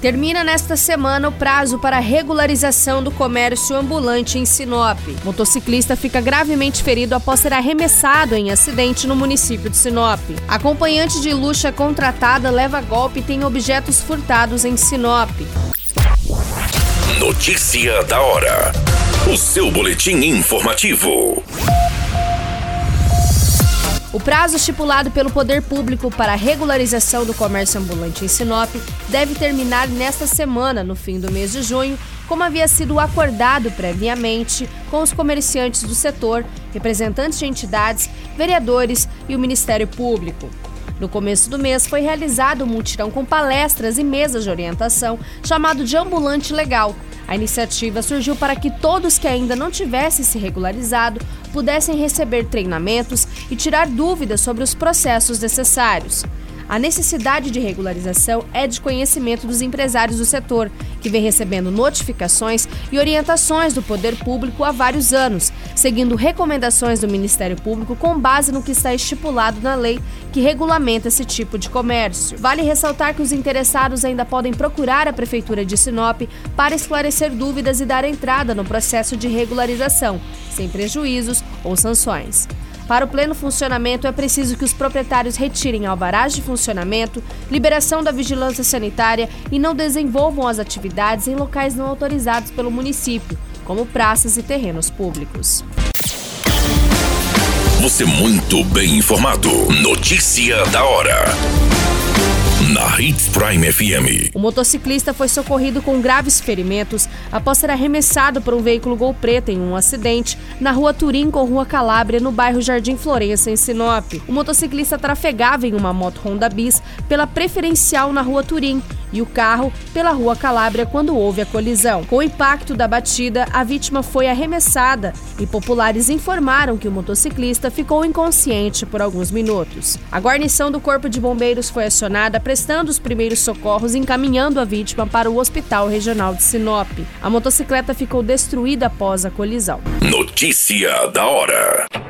Termina nesta semana o prazo para regularização do comércio ambulante em Sinop. Motociclista fica gravemente ferido após ser arremessado em acidente no município de Sinop. Acompanhante de luxo é contratada leva golpe e tem objetos furtados em Sinop. Notícia da hora. O seu boletim informativo. O prazo estipulado pelo poder público para a regularização do comércio ambulante em Sinop deve terminar nesta semana, no fim do mês de junho, como havia sido acordado previamente com os comerciantes do setor, representantes de entidades, vereadores e o Ministério Público. No começo do mês foi realizado um mutirão com palestras e mesas de orientação chamado de Ambulante Legal, a iniciativa surgiu para que todos que ainda não tivessem se regularizado pudessem receber treinamentos e tirar dúvidas sobre os processos necessários. A necessidade de regularização é de conhecimento dos empresários do setor, que vem recebendo notificações e orientações do poder público há vários anos, seguindo recomendações do Ministério Público com base no que está estipulado na lei que regulamenta esse tipo de comércio. Vale ressaltar que os interessados ainda podem procurar a Prefeitura de Sinop para esclarecer dúvidas e dar entrada no processo de regularização, sem prejuízos ou sanções. Para o pleno funcionamento, é preciso que os proprietários retirem alvarás de funcionamento, liberação da vigilância sanitária e não desenvolvam as atividades em locais não autorizados pelo município, como praças e terrenos públicos. Você muito bem informado. Notícia da hora na Hits Prime FM. O motociclista foi socorrido com graves ferimentos após ser arremessado por um veículo Gol Preta em um acidente na rua Turim com rua Calábria, no bairro Jardim Florença, em Sinop. O motociclista trafegava em uma moto Honda Bis pela preferencial na rua Turim e o carro pela rua Calábria quando houve a colisão. Com o impacto da batida, a vítima foi arremessada e populares informaram que o motociclista ficou inconsciente por alguns minutos. A guarnição do Corpo de Bombeiros foi acionada prestando os primeiros socorros e encaminhando a vítima para o Hospital Regional de Sinop. A motocicleta ficou destruída após a colisão. Notícia da hora.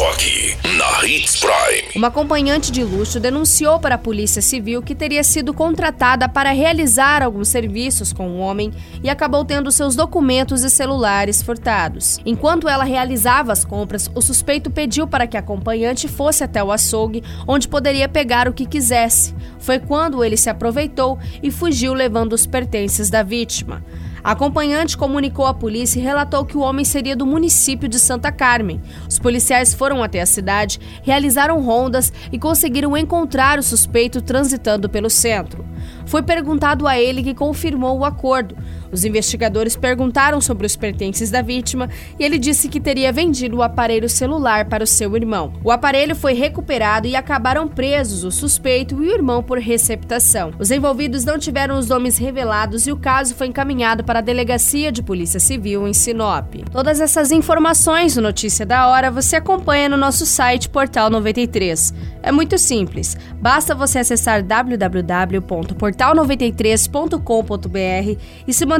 Só aqui, na Hits Prime. Uma acompanhante de luxo denunciou para a Polícia Civil que teria sido contratada para realizar alguns serviços com o um homem e acabou tendo seus documentos e celulares furtados. Enquanto ela realizava as compras, o suspeito pediu para que a acompanhante fosse até o açougue, onde poderia pegar o que quisesse. Foi quando ele se aproveitou e fugiu levando os pertences da vítima. A acompanhante comunicou à polícia e relatou que o homem seria do município de Santa Carmen. Os policiais foram até a cidade, realizaram rondas e conseguiram encontrar o suspeito transitando pelo centro. Foi perguntado a ele que confirmou o acordo. Os investigadores perguntaram sobre os pertences da vítima e ele disse que teria vendido o aparelho celular para o seu irmão. O aparelho foi recuperado e acabaram presos o suspeito e o irmão por receptação. Os envolvidos não tiveram os nomes revelados e o caso foi encaminhado para a Delegacia de Polícia Civil em Sinop. Todas essas informações no Notícia da Hora você acompanha no nosso site Portal 93. É muito simples, basta você acessar www.portal93.com.br e se manter